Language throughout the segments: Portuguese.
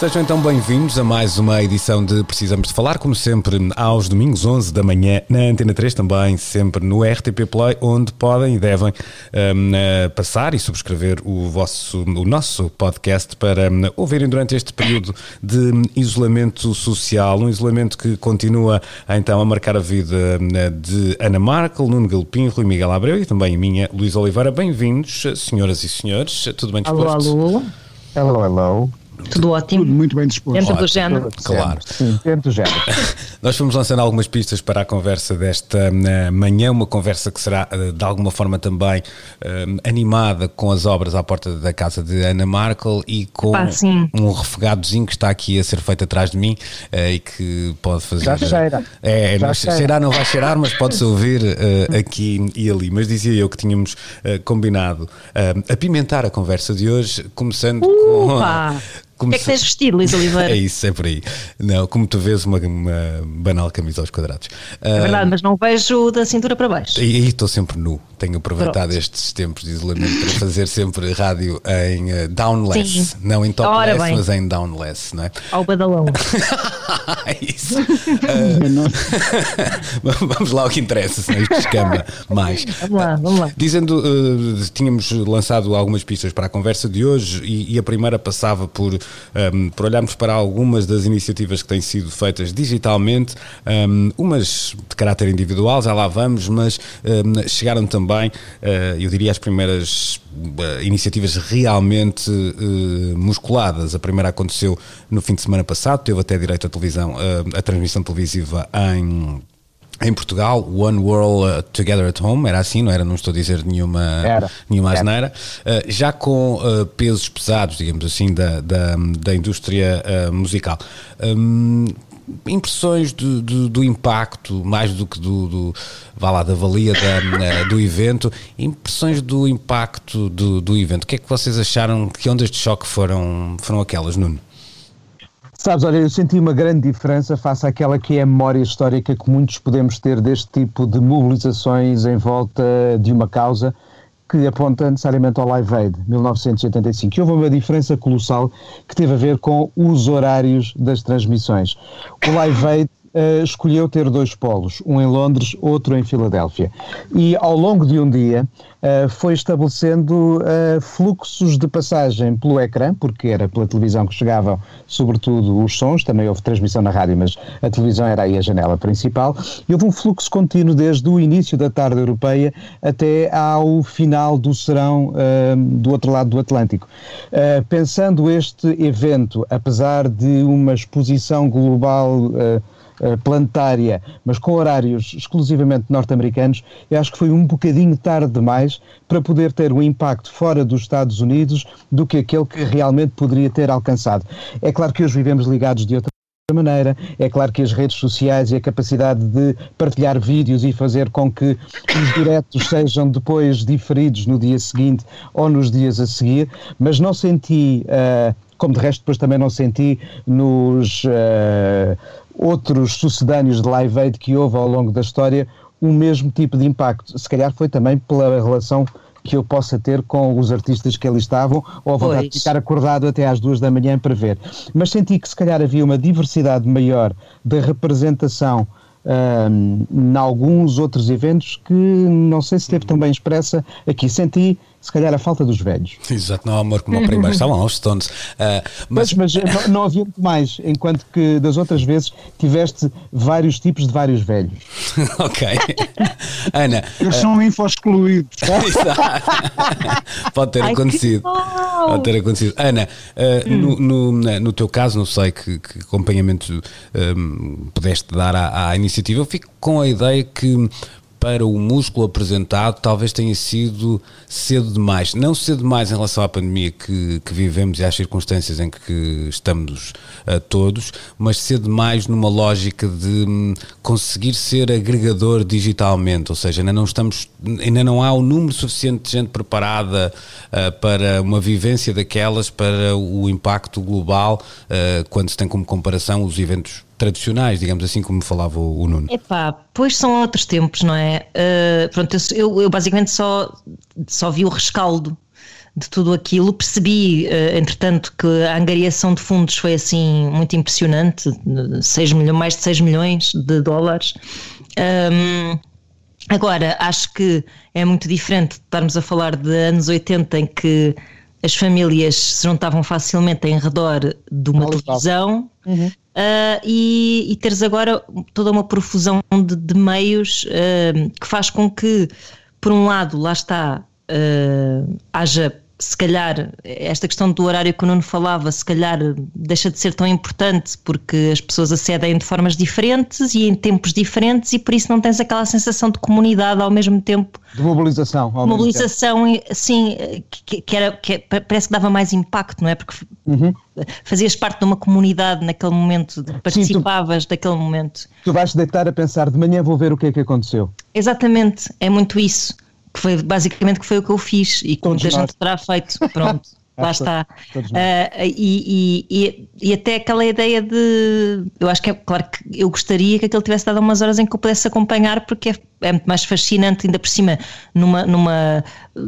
Sejam então bem-vindos a mais uma edição de Precisamos de Falar, como sempre, aos domingos, 11 da manhã, na Antena 3, também sempre no RTP Play, onde podem e devem um, uh, passar e subscrever o, vosso, o nosso podcast para um, ouvirem durante este período de isolamento social, um isolamento que continua então a marcar a vida um, de Ana Markel, Nuno Galopim, Rui Miguel Abreu e também a minha, Luís Oliveira. Bem-vindos, senhoras e senhores, tudo bem disposto? Alô, alô. Hello, hello. Tudo ótimo. Tudo muito bem disposto. Dentro do Ótimo. género. Claro. Sim, dentro do género. Nós fomos lançando algumas pistas para a conversa desta eh, manhã, uma conversa que será eh, de alguma forma também eh, animada com as obras à porta da casa de Ana Markel e com Pá, um refogadozinho que está aqui a ser feito atrás de mim eh, e que pode fazer. Já cheira. É, Já não, cheira. cheirar não vai cheirar, mas pode-se ouvir aqui e ali. Mas dizia eu que tínhamos combinado eh, apimentar a conversa de hoje, começando com. Upa! O que é que tens vestido, Luís Oliveira? É isso, é por aí. Não, como tu vês, uma, uma banal camisa aos quadrados. É verdade, mas não vejo da cintura para baixo. E aí estou sempre nu. Tenho aproveitado Pronto. estes tempos de isolamento para fazer sempre rádio em eh, downless. Sim. Não em topless, mas em downless, não é? Ao badalão. Isso. Ah, vamos lá ao que interessa, senão isto escama mais. Vamos lá, vamos lá. Dizendo, eh, tínhamos lançado algumas pistas para a conversa de hoje e, e a primeira passava por, ehm, por olharmos para algumas das iniciativas que têm sido feitas digitalmente, ehm, umas de caráter individual, já lá vamos, mas ehm, chegaram também, eh, eu diria, as primeiras eh, iniciativas realmente eh, musculadas. A primeira aconteceu no fim de semana passado, teve até direito à televisão, a transmissão televisiva em em Portugal, One World Together at Home, era assim, não era? Não estou a dizer nenhuma, Era. nenhuma Era. asneira. Uh, já com uh, pesos pesados, digamos assim, da, da, da indústria uh, musical. Um, impressões do, do, do impacto, mais do que do, do vá lá, da valia da, uh, do evento, impressões do impacto do, do evento. O que é que vocês acharam? Que ondas de choque foram, foram aquelas, Nuno? Sabes, olha, eu senti uma grande diferença face àquela que é a memória histórica que muitos podemos ter deste tipo de mobilizações em volta de uma causa que aponta necessariamente ao Live Aid 1985. E houve uma diferença colossal que teve a ver com os horários das transmissões. O Live Aid eh, escolheu ter dois polos, um em Londres, outro em Filadélfia. E ao longo de um dia eh, foi estabelecendo eh, fluxos de passagem pelo ecrã, porque era pela televisão que chegavam sobretudo os sons, também houve transmissão na rádio, mas a televisão era aí a janela principal, e houve um fluxo contínuo desde o início da tarde europeia até ao final do serão do outro lado do Atlântico. Pensando este evento, apesar de uma exposição global planetária, mas com horários exclusivamente norte-americanos, eu acho que foi um bocadinho tarde demais para poder ter um impacto fora dos Estados Unidos do que aquele que realmente poderia ter alcançado. É claro que hoje vivemos ligados de outra maneira. É claro que as redes sociais e a capacidade de partilhar vídeos e fazer com que os diretos sejam depois diferidos no dia seguinte ou nos dias a seguir, mas não senti, ah, como de resto depois também não senti nos ah, outros sucedâneos de Live Aid que houve ao longo da história o mesmo tipo de impacto. Se calhar foi também pela relação que eu possa ter com os artistas que ali estavam, ou a vontade de Pois. ficar acordado até às duas da manhã para ver. Mas senti que se calhar havia uma diversidade maior de representação ahm, em alguns outros eventos que não sei se esteve tão bem expressa aqui. Senti, se calhar, a falta dos velhos. Exato, não há amor como ao primeiro, estavam aos Stones. Ah, Mas, mas não, não havia muito mais, enquanto que das outras vezes tiveste vários tipos de vários velhos. ok. Ana, Eles são info-excluídos. Exato. Pode ter Ai, acontecido. Pode ter acontecido. Ana, uh, no, no, na- no teu caso, não sei que, que acompanhamento um, pudeste dar à, à iniciativa, eu fico com a ideia que para o músculo apresentado talvez tenha sido cedo demais. Não cedo demais em relação à pandemia que, que vivemos e às circunstâncias em que estamos uh, todos, mas cedo demais numa lógica de um, conseguir ser agregador digitalmente, ou seja, ainda não estamos, ainda não há o número suficiente de gente preparada uh, para uma vivência daquelas, para o impacto global, uh, quando se tem como comparação os eventos tradicionais, digamos assim, como falava o, o Nuno. Epá, pois são outros tempos, não é? Uh, pronto, eu, eu, basicamente só, só vi o rescaldo de tudo aquilo, percebi, uh, entretanto, que a angariação de fundos foi assim muito impressionante, 6 milhões, mais de 6 milhões de dólares. Um, agora, acho que é muito diferente de estarmos a falar de anos 80 em que as famílias se juntavam facilmente em redor de uma televisão uhum. Uh, e, e, teres agora toda uma profusão de, de meios uh, que faz com que, por um lado, lá está, uh, haja se calhar esta questão do horário que o Nuno falava, se calhar deixa de ser tão importante porque as pessoas acedem de formas diferentes e em tempos diferentes e por isso não tens aquela sensação de comunidade ao mesmo tempo. De mobilização. Ao mobilização, sim, que, que, era, que parece que dava mais impacto, não é? Porque uhum. fazias parte de uma comunidade naquele momento, participavas sim, tu, daquele momento. Tu vais deitar a pensar, de manhã vou ver o que é que aconteceu. Exatamente, é muito isso que foi basicamente que foi o que eu fiz e que muita gente terá feito. Pronto. lá está. Uh, e, e, e, até aquela ideia de. Eu acho que é claro que eu gostaria que aquele tivesse dado umas horas em que eu pudesse acompanhar, porque é, é muito mais fascinante, ainda por cima, numa, numa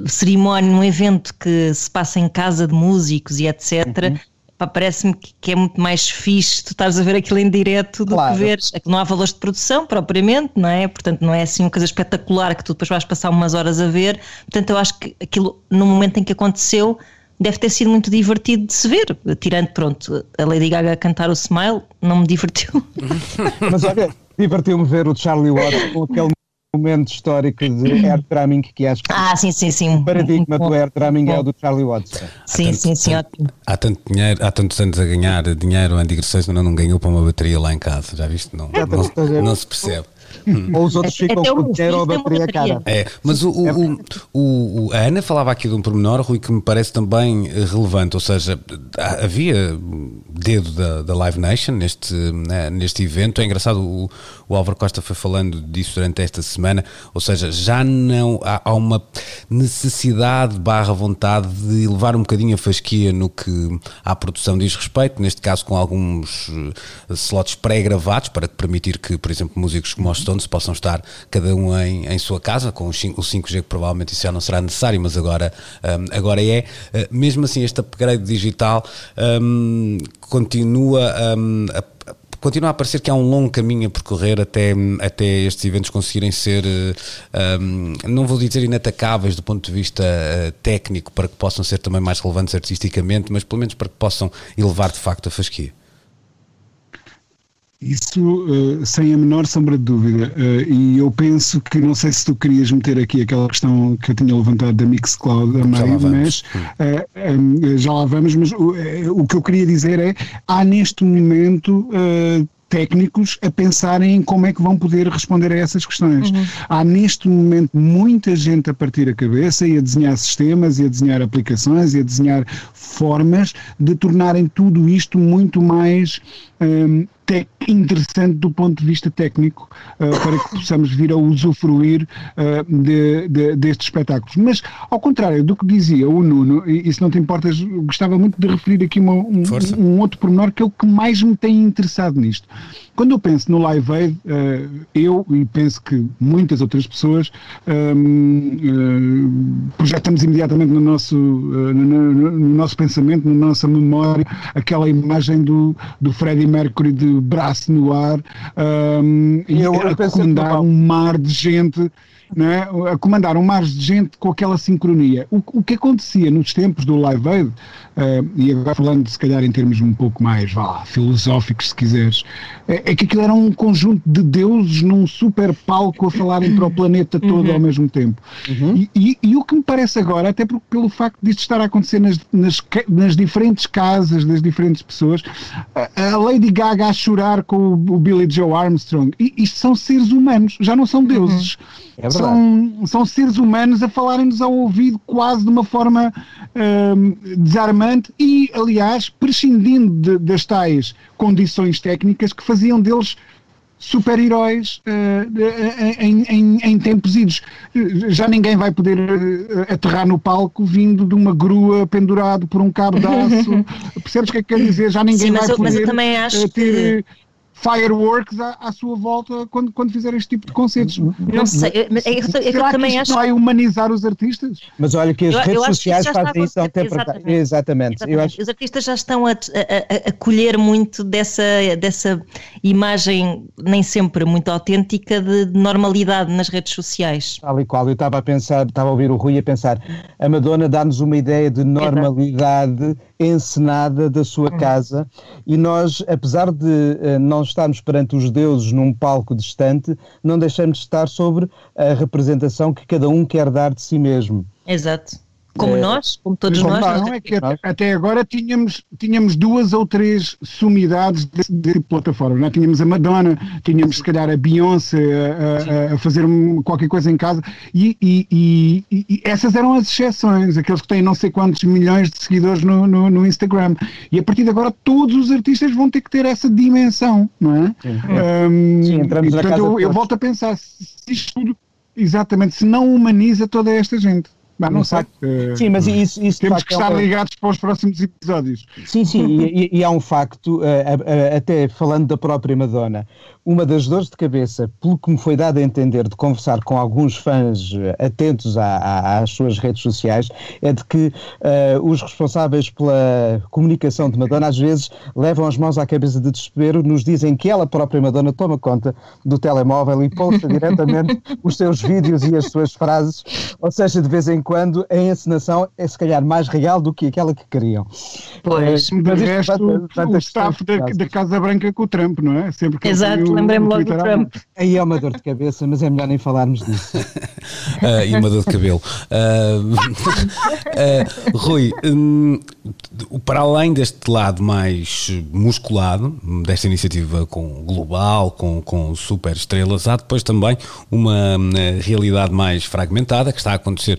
cerimónia, num evento que se passa em casa de músicos e etc. Uhum parece-me que, é muito mais fixe tu estás a ver aquilo em direto do claro. que veres. É que não há valores de produção propriamente, não é? Portanto, não é assim uma coisa espetacular que tu depois vais passar umas horas a ver. Portanto, eu acho que aquilo, no momento em que aconteceu, deve ter sido muito divertido de se ver. Tirando, pronto, a Lady Gaga a cantar o Smile, não me divertiu. Mas olha, divertiu-me ver o Charlie Watts com aquele momento histórico de air drumming que acho que ah, sim, sim, sim. o paradigma do air drumming é o do Charlie Watts. Sim, tanto, sim, sim, ótimo. Há tanto dinheiro, há tantos anos a ganhar dinheiro, Andy Gressões ainda não ganhou para uma bateria lá em casa, já viste? Não, não, não se percebe. Hum. Ou os outros ficam com dinheiro ou a bateria cara. É, mas o, o, o, o, a Ana falava aqui de um pormenor, Rui, que me parece também eh, relevante, ou seja, havia dedo da, da Live Nation neste, né, neste evento. É engraçado, o, o Álvaro Costa foi falando disso durante esta semana, ou seja, já não há, há uma necessidade barra vontade de elevar um bocadinho a fasquia no que à produção diz respeito, neste caso com alguns eh, slots pré-gravados para permitir que, por exemplo, músicos como os Stones possam estar cada um em, em sua casa, com o 5G que provavelmente isso já não será necessário, mas agora, um, agora é. Uh, mesmo assim, este upgrade digital um, continua um, a continua a parecer que há um longo caminho a percorrer até, até estes eventos conseguirem ser, um, não vou dizer inatacáveis do ponto de vista uh, técnico, para que possam ser também mais relevantes artisticamente, mas pelo menos para que possam elevar de facto a fasquia. Isso uh, sem a menor sombra de dúvida. Uh, e eu penso que, não sei se tu querias meter aqui aquela questão que eu tinha levantado da Mixcloud a meio, mas uh, um, já lá vamos. Mas o que eu queria dizer é: há neste momento técnicos a pensarem em como é que vão poder responder a essas questões. Uhum. Há neste momento muita gente a partir a cabeça e a desenhar sistemas e a desenhar aplicações e a desenhar formas de tornarem tudo isto muito mais um, interessante do ponto de vista técnico uh, para que possamos vir a usufruir uh, de, de, destes espetáculos. Mas, ao contrário do que dizia o Nuno, e, se não te importas, gostava muito de referir aqui uma, um, um, outro pormenor que é o que mais me tem interessado nisto. Quando eu penso no Live Aid, uh, eu e penso que muitas outras pessoas um, projetamos imediatamente no nosso, no, no, no, nosso pensamento, na nossa memória, aquela imagem do, do Freddie Mercury de braço no ar um, e eu, a comandar um mar de gente né, a comandar um mar de gente com aquela sincronia. O, o que acontecia nos tempos do Live Aid, uh, e agora falando se calhar em termos um pouco mais vá, filosóficos, se quiseres, é, é, que aquilo era um conjunto de deuses num super palco a falarem para o planeta todo uhum. ao mesmo tempo. Uhum. E, e, e, o que me parece agora, até pelo facto disto estar a acontecer nas, nas, nas diferentes casas das diferentes pessoas, a, a Lady Gaga a chorar com o, o Billy Joe Armstrong, e, isto são seres humanos, já não são deuses. Uhum. É são, são seres humanos a falarem-nos ao ouvido quase de uma forma um, desarmante e, aliás, prescindindo de, das tais condições técnicas que faziam deles super-heróis uh, em, em, em, tempos idos. Já ninguém vai poder aterrar no palco vindo de uma grua pendurado por um cabo de aço. Percebes o que é que quer dizer? Já ninguém Sim, vai eu, poder uh, ter. Que fireworks à, à, sua volta quando, quando fizer este tipo de concertos. Não sei, mas, é, é, é, que eu também acho. vai humanizar os artistas? Mas olha que as eu, redes eu sociais fazem isso há um tempo. Exatamente. exatamente. exatamente. Acho... Os artistas já estão a, a, a, colher muito dessa, dessa imagem, nem sempre muito autêntica, de normalidade nas redes sociais. Tal e qual. Eu estava a pensar, estava a ouvir o Rui a pensar, a Madonna dá-nos uma ideia de normalidade. Exato encenada da sua uhum. casa e nós, apesar de uh, não estarmos perante os deuses num palco distante, não deixamos de estar sobre a representação que cada um quer dar de si mesmo. Exato. Como é, nós, como todos como nós. Não, é que até, até, agora tínhamos, tínhamos duas ou três sumidades de, de plataformas. Não é? Tínhamos a Madonna, tínhamos se calhar a Beyoncé a, a, a fazer qualquer coisa em casa e, e, e, e, essas eram as exceções, aqueles que têm não sei quantos milhões de seguidores no, no, no, Instagram. E a partir de agora todos os artistas vão ter que ter essa dimensão, não é? Sim, um, Sim entramos e, portanto, na casa eu, eu volto a pensar, se isto tudo, exatamente, se não humaniza toda esta gente. Mas não sei. Sim, mas isso, isso temos que estar é ligados para os próximos episódios. Sim, sim, e, e, há um facto, uh, até falando da própria Madonna, uma das dores de cabeça, pelo que me foi dado a entender de conversar com alguns fãs eh, atentos à, à, às suas redes sociais, é de que uh, os responsáveis pela comunicação de Madonna às vezes levam as mãos à cabeça de desespero, nos dizem que ela própria, Madonna, toma conta do telemóvel e posta diretamente os seus vídeos e as suas frases, ou seja, de vez em quando a encenação é se calhar mais real do que aquela que queriam. Pois, uh, mas de resto, o staff da, da, Casa Branca com o Trump, não é? Sempre que Exato lembrei-me logo do Trump. Aí é uma dor de cabeça, mas é melhor nem falarmos disso. uh, e uma dor de cabelo. Uh, uh, Rui, um, para além deste lado mais musculado, desta iniciativa com global, com, com super estrelas, há depois também uma realidade mais fragmentada que está a acontecer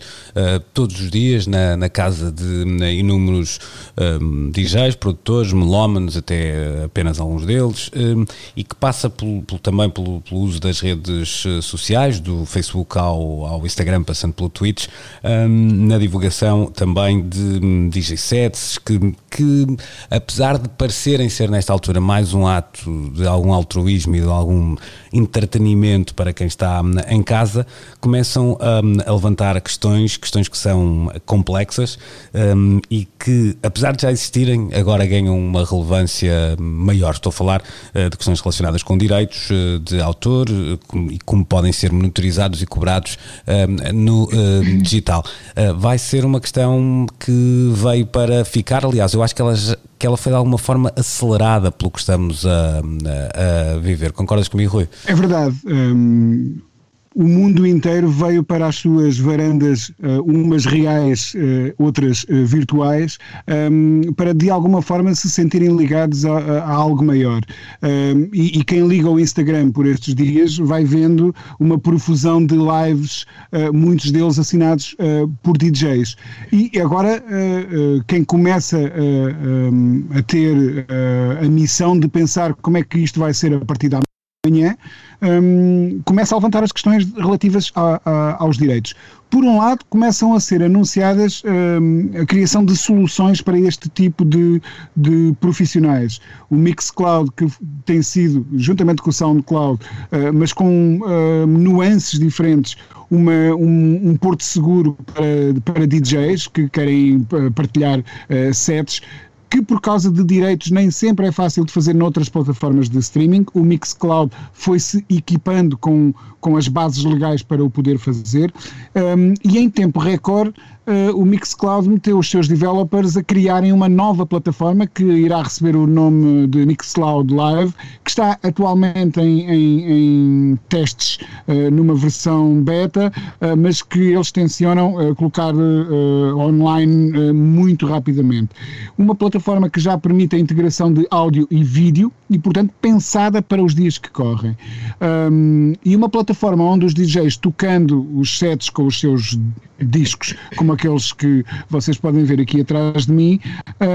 todos os dias na, na casa de inúmeros um, DJs, produtores, melómanos, até apenas alguns deles, um, e que passa por pelo, pelo, também pelo, pelo, uso das redes eh, sociais, do Facebook ao, ao Instagram, passando pelo Twitch, um, na divulgação também de um, DJ sets, que, que apesar de parecerem ser nesta altura mais um ato de algum altruísmo e de algum entretenimento para quem está hum, em casa, começam um, a levantar questões, questões que são complexas um, e que, apesar de já existirem, agora ganham uma relevância maior. Estou a falar uh, de questões relacionadas com direitos uh, de autor uh, e como podem ser monitorizados e cobrados hum, no digital. vai ser uma questão que veio para ficar, aliás, eu acho que ela que ela foi de alguma forma acelerada pelo que estamos a, a, a viver. Concordas comigo, Rui? É verdade. Um, o mundo inteiro veio para as suas varandas, uh, umas reais, uh, outras uh, virtuais, um, para de alguma forma se sentirem ligados a, a algo maior. Um, e, e, quem liga o Instagram por estes dias vai vendo uma profusão de lives, muitos deles assinados por DJs. E agora, quem começa um, a ter a missão de pensar como é que isto vai ser a partir da manhã, um, começa a levantar as questões relativas a, a, aos direitos. Por um lado, começam a ser anunciadas um, a criação de soluções para este tipo de, de profissionais. O Mixcloud, que tem sido, juntamente com o SoundCloud, uh, mas com uh, nuances diferentes, uma, um, um, porto seguro para, para DJs que querem partilhar uh, sets que por causa de direitos nem sempre é fácil de fazer noutras plataformas de streaming. O Mixcloud foi-se equipando com, com as bases legais para o poder fazer um, e em tempo recorde uh, o Mixcloud meteu os seus developers a criarem uma nova plataforma que irá receber o nome de Mixcloud Live, que está atualmente em, em, em testes uh, numa versão beta, uh, mas que eles tencionam colocar online muito rapidamente. Uma plataforma que já permite a integração de áudio e vídeo e, portanto, pensada para os dias que correm. Um, e uma plataforma onde os DJs tocando os sets com os seus discos, como aqueles que vocês podem ver aqui atrás de mim,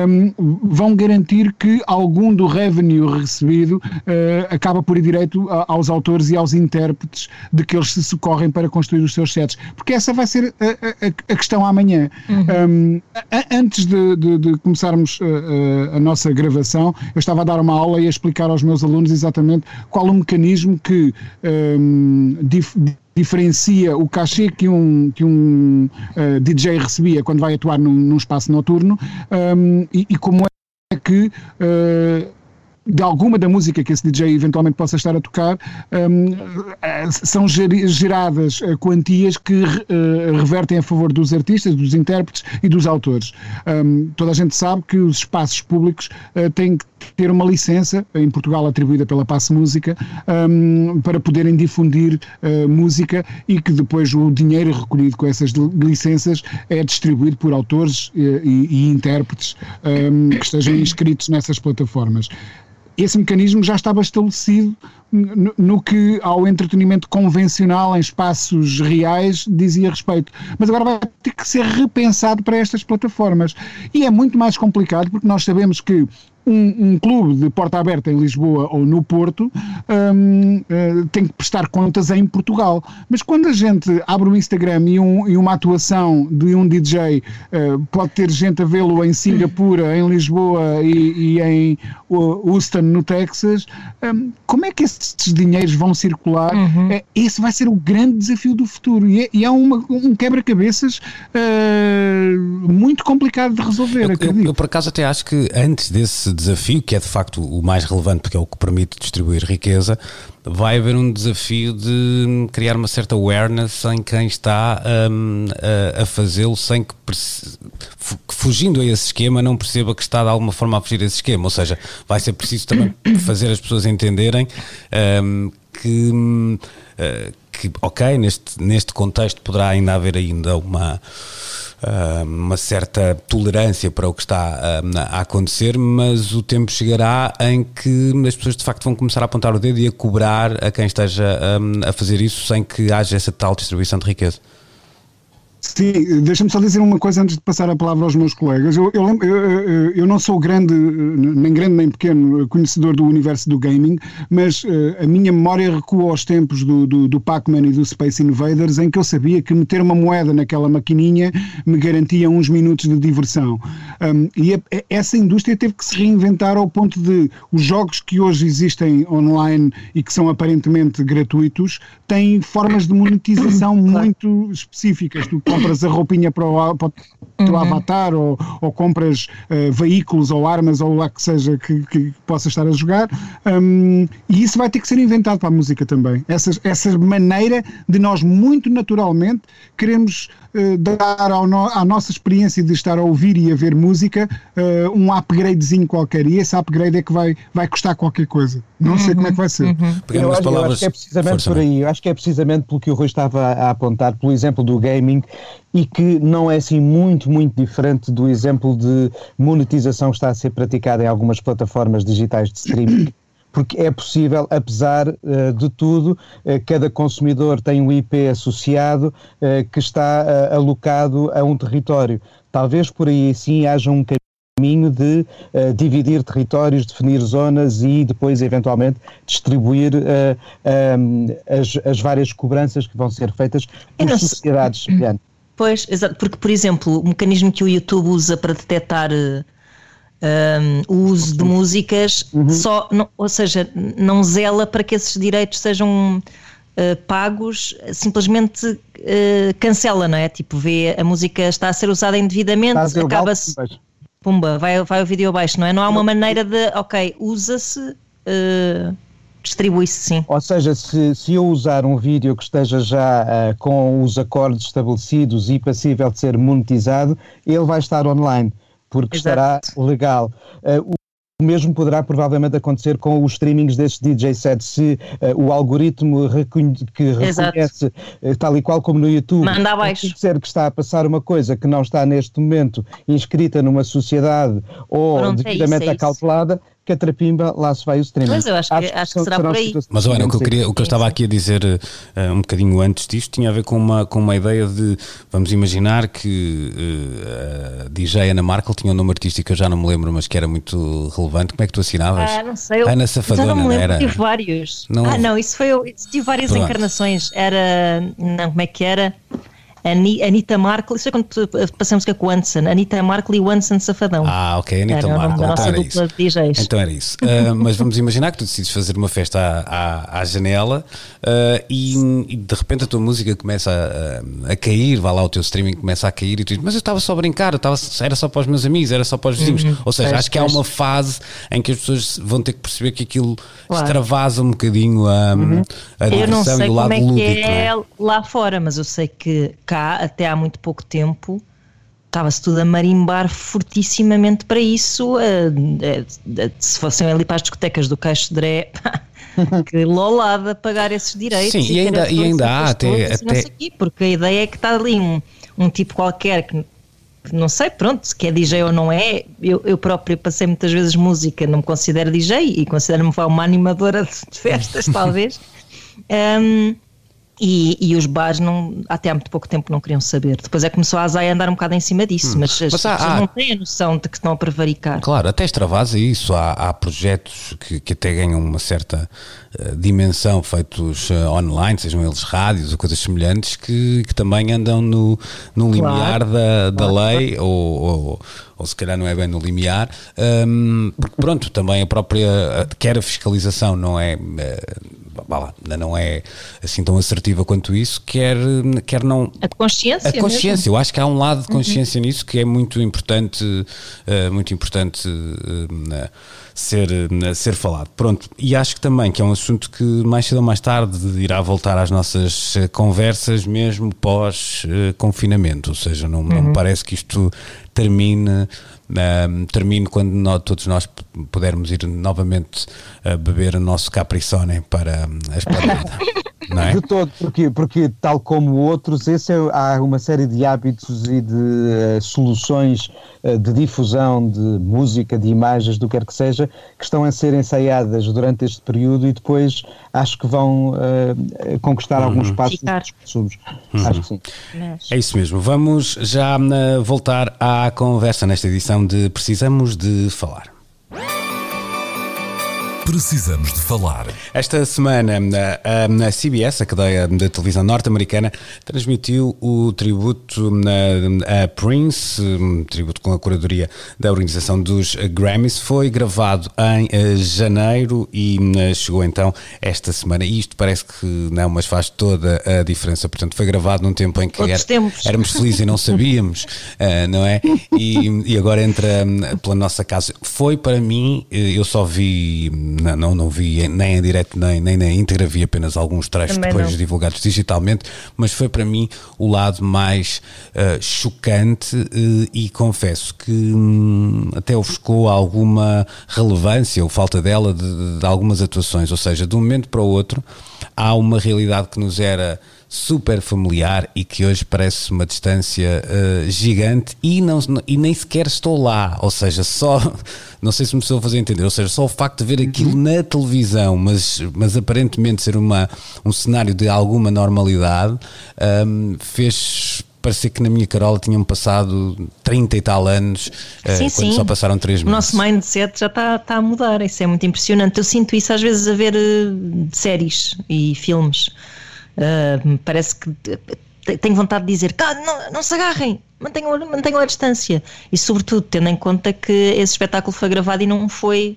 um, vão garantir que algum do revenue recebido uh, acaba por ir direito a, aos autores e aos intérpretes de que eles se socorrem para construir os seus sets. Porque essa vai ser a, a, a questão amanhã. Uhum. Um, antes de, de, de começarmos a, a nossa gravação, eu estava a dar uma aula e a explicar aos meus alunos exatamente qual o mecanismo que um, dif, diferencia o cachê que um, que um uh, DJ recebia quando vai atuar num, num espaço noturno um, e, e, como é que uh, de alguma da música que esse DJ eventualmente possa estar a tocar, um, eh, são geradas eh, quantias que revertem a favor dos artistas, dos intérpretes e dos autores. Um, toda a gente sabe que os espaços públicos uh, têm que ter uma licença, em Portugal atribuída pela Passe Música, um, para poderem difundir uh, música e que depois o dinheiro recolhido com essas licenças é distribuído por autores e, e intérpretes um, que estejam inscritos nessas plataformas. Esse mecanismo já estava estabelecido no, no, que ao entretenimento convencional em espaços reais dizia respeito. Mas agora vai ter que ser repensado para estas plataformas. E é muito mais complicado porque nós sabemos que um, um, clube de porta aberta em Lisboa ou no Porto um, uh, eh, tem que prestar contas em Portugal. Mas quando a gente abre o Instagram e, um, e uma atuação de um DJ uh, eh, pode ter gente a vê-lo em Singapura, em Lisboa e, e em Houston, no Texas, um, como é que esses dinheiros vão circular? Uhum. Uh, esse vai ser o grande desafio do futuro e é, e é uma, um quebra-cabeças muito complicado de resolver. Eu, eu, eu, por acaso até acho que antes desse desafio, que é de facto o mais relevante porque é o que permite distribuir riqueza, vai haver um desafio de criar uma certa awareness em quem está um, a, a fazê-lo sem que, fugindo a esse esquema, não perceba que está de alguma forma a fugir a esse esquema. Ou seja, vai ser preciso também fazer as pessoas entenderem um, que. Uh, que, ok, neste, neste contexto poderá ainda haver ainda uma ah, uma certa tolerância para o que está ah, a acontecer, mas o tempo chegará em que as pessoas de facto vão começar a apontar o dedo e a cobrar a quem esteja ah, a fazer isso sem que haja essa tal distribuição de riqueza. Sim, deixa-me só dizer uma coisa antes de passar a palavra aos meus colegas. Eu, eu, eu, eu, não sou grande, nem grande nem pequeno, conhecedor do universo do gaming, mas uh, a minha memória recua aos tempos do, do, do Pac-Man e do Space Invaders, em que eu sabia que meter uma moeda naquela maquininha me garantia uns minutos de diversão. Um, e a, essa indústria teve que se reinventar ao ponto de os jogos que hoje existem online e que são aparentemente gratuitos têm formas de monetização muito específicas. Tu compras a roupinha para o, para o teu uhum. avatar ou, ou compras uh, veículos ou armas ou lá que seja que, que possa estar a jogar um, e isso vai ter que ser inventado para a música também. Essa, essa maneira de nós muito naturalmente queremos uh, dar no, à nossa experiência de estar a ouvir e a ver música uh, um upgradezinho qualquer e esse upgrade é que vai, vai custar qualquer coisa. Não uhum. sei como é que vai ser. Uhum. Eu, acho, eu, acho, que é precisamente por aí. Eu acho que é precisamente pelo que o Rui estava a apontar, pelo exemplo do gaming e que não é assim muito, muito diferente do exemplo de monetização que está a ser praticada em algumas plataformas digitais de streaming. Porque é possível, apesar uh, de tudo, uh, cada consumidor tem um IP associado uh, que está alocado a um território. Talvez por aí sim haja um caminho de uh, dividir territórios, definir zonas e depois, eventualmente, distribuir uh, um, as, as, várias cobranças que vão ser feitas por sociedades semelhantes. Pois, exato, porque, por exemplo, o mecanismo que o YouTube usa para detectar um, o uso de músicas, uhum. só, não, ou seja, não zela para que esses direitos sejam uh, pagos, simplesmente uh, cancela, não é? Tipo, vê a música está a ser usada indevidamente, acaba-se. pumba, vai, vai o vídeo abaixo, não é? Não há uma maneira de, ok, usa-se, uh, distribui-se sim. Ou seja, se, se eu usar um vídeo que esteja já uh, com os acordes estabelecidos e passível de ser monetizado, ele vai estar online, porque Exato. estará legal. Uh, o mesmo poderá provavelmente acontecer com os streamings destes DJ sets. Se uh, o algoritmo reconhe que reconhece, uh, tal e qual como no YouTube, Manda abaixo. dizer que está a passar uma coisa que não está neste momento inscrita numa sociedade ou Pronto, devidamente é isso, é acautelada, catrapimba, lá se vai o streaming. Mas eu acho que, acho que, acho que será por aí. Mas olha, o que eu, queria, o que eu estava aqui a dizer uh, um bocadinho antes disto tinha a ver com uma, com uma ideia de, vamos imaginar que uh, a DJ Ana Markel tinha um nome artístico, eu já não me lembro, mas que era muito relevante. Como é que tu assinavas? Ah, não sei. Eu, Ana Safadona, já não me lembro, era? tive vários. Não... Ah, não, isso foi eu, tive várias Pronto. encarnações. Era, não, como é que era? Anitta Markle, isso é quando passamos com o Anson, Anitta Markle e o Anson Safadão. Ah, ok, Anitta era Markle. Então era isso. DJs. Então era isso. Uh, mas vamos imaginar que tu decides fazer uma festa à, à, à janela uh, e, e, de repente a tua música começa a, a, cair, vai lá o teu streaming começa a cair e tu dizes, mas eu estava só a brincar, eu estava, era só para os meus amigos, era só para os vizinhos. Uhum, Ou seja, acho que há uma fase em que as pessoas vão ter que perceber que aquilo claro. extravasa um bocadinho a, uhum. a diversão e o lado lúdico. Eu não sei como é que é, é lá fora, mas eu sei que cá até há muito pouco tempo estava-se tudo a marimbar fortissimamente para isso. se fossem ali para as discotecas do Caixo de Dré, que lolada pagar esses direitos. Sim, e, e ainda, e ainda há até. até... Aqui, porque a ideia é que está ali um, um tipo qualquer que. Não sei, pronto, se é DJ ou não é. Eu, eu próprio passei muitas vezes música, não me considero DJ e considero-me uma animadora de festas, talvez. Um, e, e, os bares não, até há muito pouco tempo não queriam saber. Depois é que começou a Azai a andar um bocado em cima disso, hum. mas as mas há, pessoas há, não têm a noção de que estão a prevaricar. Claro, até extravasa isso. Há, há projetos que, que, até ganham uma certa uh, dimensão feitos uh, online, sejam eles rádios ou coisas semelhantes, que, que também andam no, no limiar claro. da, da claro, lei. Ou, ou, ou, se calhar não é bem no limiar, um, porque pronto, também a própria, quer a fiscalização não é. Uh, lá, ainda não é assim tão assertiva quanto isso, quer, quer não. A consciência. A consciência, mesmo. eu acho que há um lado de consciência uhum. nisso que é muito importante, uh, muito importante uh, ser, uh, ser falado. Pronto, e acho que também que é um assunto que mais cedo ou mais tarde irá voltar às nossas conversas, mesmo pós-confinamento, ou seja, não, uhum. não me uhum. parece que isto termine um, termine quando nós, todos nós pudermos ir novamente a beber o nosso Capricone para a esplanada. Não é? De todo, porque, porque tal como outros, esse é, há uma série de hábitos e de uh, soluções uh, de difusão de música, de imagens, do que quer que seja, que estão a ser ensaiadas durante este período e depois acho que vão uh, conquistar uhum. alguns passos Uhum. Acho que sim. É isso mesmo. Vamos já voltar à conversa nesta edição de Precisamos de Falar. Precisamos de falar. Esta semana, a, a CBS, a cadeia da televisão norte-americana, transmitiu o tributo a Prince, um tributo com a curadoria da organização dos Grammys. Foi gravado em eh, janeiro e eh, chegou então esta semana. E isto parece que não, mas faz toda a diferença. Portanto, foi gravado num tempo em que era, éramos felizes e não sabíamos, eh, não é? E, e agora entra hum, pela nossa casa. Foi para mim, eu só vi não, não, não vi nem em direto nem, nem na íntegra, vi apenas alguns trechos Também depois não. divulgados digitalmente, mas foi para mim o lado mais uh, chocante uh, e confesso que um, até ofuscou alguma relevância ou falta dela de, de algumas atuações, ou seja, de um momento para o outro há uma realidade que nos era super familiar e que hoje parece uma distância uh, gigante e, não, e nem sequer estou lá, ou seja, só, não sei se me estou a fazer entender, ou seja, só o facto de ver aquilo uhum. na televisão, mas, mas aparentemente ser uma, um cenário de alguma normalidade, um, ehm, fez parecer que na minha Carola tinham passado 30 e tal anos, eh, sim, uh, quando sim. só passaram 3 meses. O nosso mindset já está, está a mudar, isso é muito impressionante. Eu sinto isso às vezes a ver uh, séries e filmes. Uh, parece que tenho vontade de dizer, não, não se agarrem, mantenham, mantenham a distância. E sobretudo tendo em conta que esse espetáculo foi gravado e não foi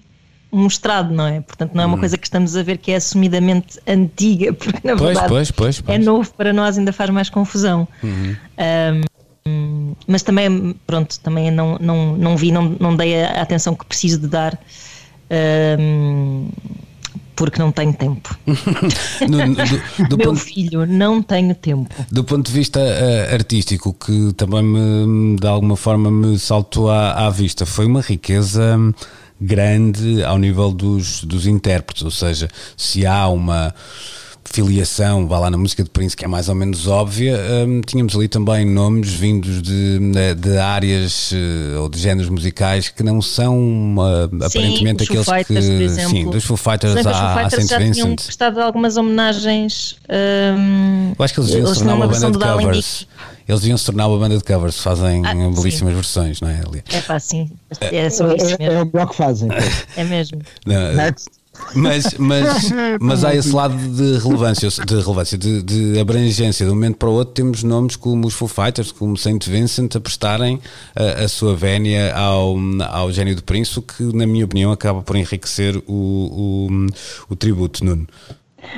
mostrado, não é? Portanto, não é uma hum. coisa que estamos a ver que é assumidamente antiga, porque na pois, verdade pois, pois, é novo para nós, ainda faz mais confusão. Uhum. Um, Um, mas também, pronto, também não, não, não vi, não, não dei a atenção que preciso de dar. Um, porque não tenho tempo. no, do, do Meu ponto, filho, não tenho tempo. Do ponto de vista uh, artístico, que também me, de alguma forma me saltou à, à vista, foi uma riqueza grande ao nível dos, dos intérpretes, ou seja, se há uma filiação, vá lá na música de Prince, que é mais ou menos óbvia, um, tínhamos ali também nomes vindos de, de áreas uh, ou de géneros musicais que não são uh, aparentemente aqueles Fighters, que. Sim, dos Foo Fighters à, à St. Vincent. Tinham prestado algumas homenagens. Um, Eu acho que eles deviam se tornar uma, banda de covers. Eles deviam se tornar uma banda de covers, fazem ah, belíssimas sim. versões, não é? É pá, sim. É, isso mesmo. É o melhor que fazem. É mesmo. Não, Next. Mas, mas, mas há esse lado de relevância, de, relevância de, de, abrangência. De um momento para o outro temos nomes como os Foo Fighters, como Saint Vincent, a prestarem a, a sua vénia ao, ao gênio do Prince, o que, na minha opinião, acaba por enriquecer o, o, o tributo, Nuno.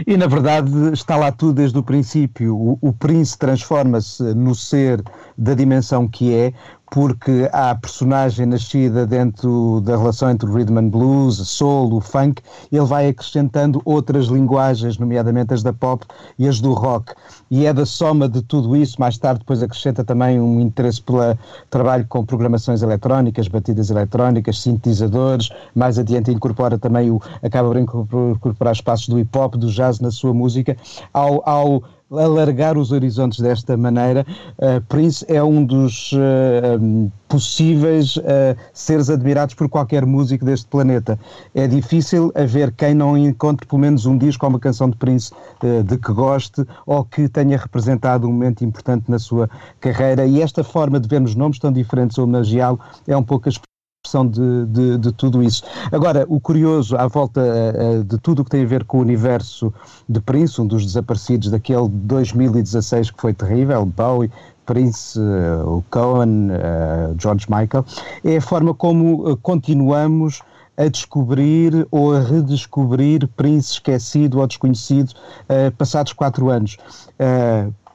E na verdade está lá tudo desde o princípio. O, o Prince transforma-se no ser da dimensão que é, porque há personagem nascida dentro da relação entre o rhythm and blues, soul, o funk, ele vai acrescentando outras linguagens, nomeadamente as da pop e as do rock. E é da soma de tudo isso, mais tarde depois acrescenta também um interesse pelo trabalho com programações eletrónicas, batidas eletrónicas, sintetizadores, mais adiante incorpora também o, acaba por incorporar espaços do hip hop, do jazz na sua música, ao, ao alargar os horizontes desta maneira, uh, Prince é um dos uh, possíveis uh, seres admirados por qualquer músico deste planeta. É difícil haver quem não encontre pelo menos um disco ou uma canção de Prince de que goste ou que tenha representado um momento importante na sua carreira. E esta forma de vermos nomes tão diferentes homenageá-lo é um pouco de, de, de, tudo isso. Agora, o curioso à volta uh, de tudo o que tem a ver com o universo de Prince, um dos desaparecidos daquele 2016 que foi terrível, Bowie, Prince, uh, o Cohen, George Michael, é a forma como continuamos a descobrir ou a redescobrir Prince esquecido ou desconhecido passados quatro anos.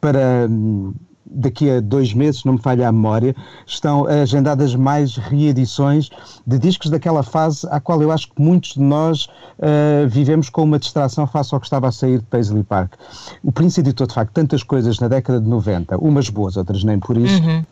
para um, daqui a dois meses, não me falha a memória, estão agendadas mais reedições de discos daquela fase à qual eu acho que muitos de nós uh, vivemos com uma distração face ao que estava a sair de Paisley Park. O Prince editou, de facto, tantas coisas na década de 90, umas boas, outras nem por isso, uhum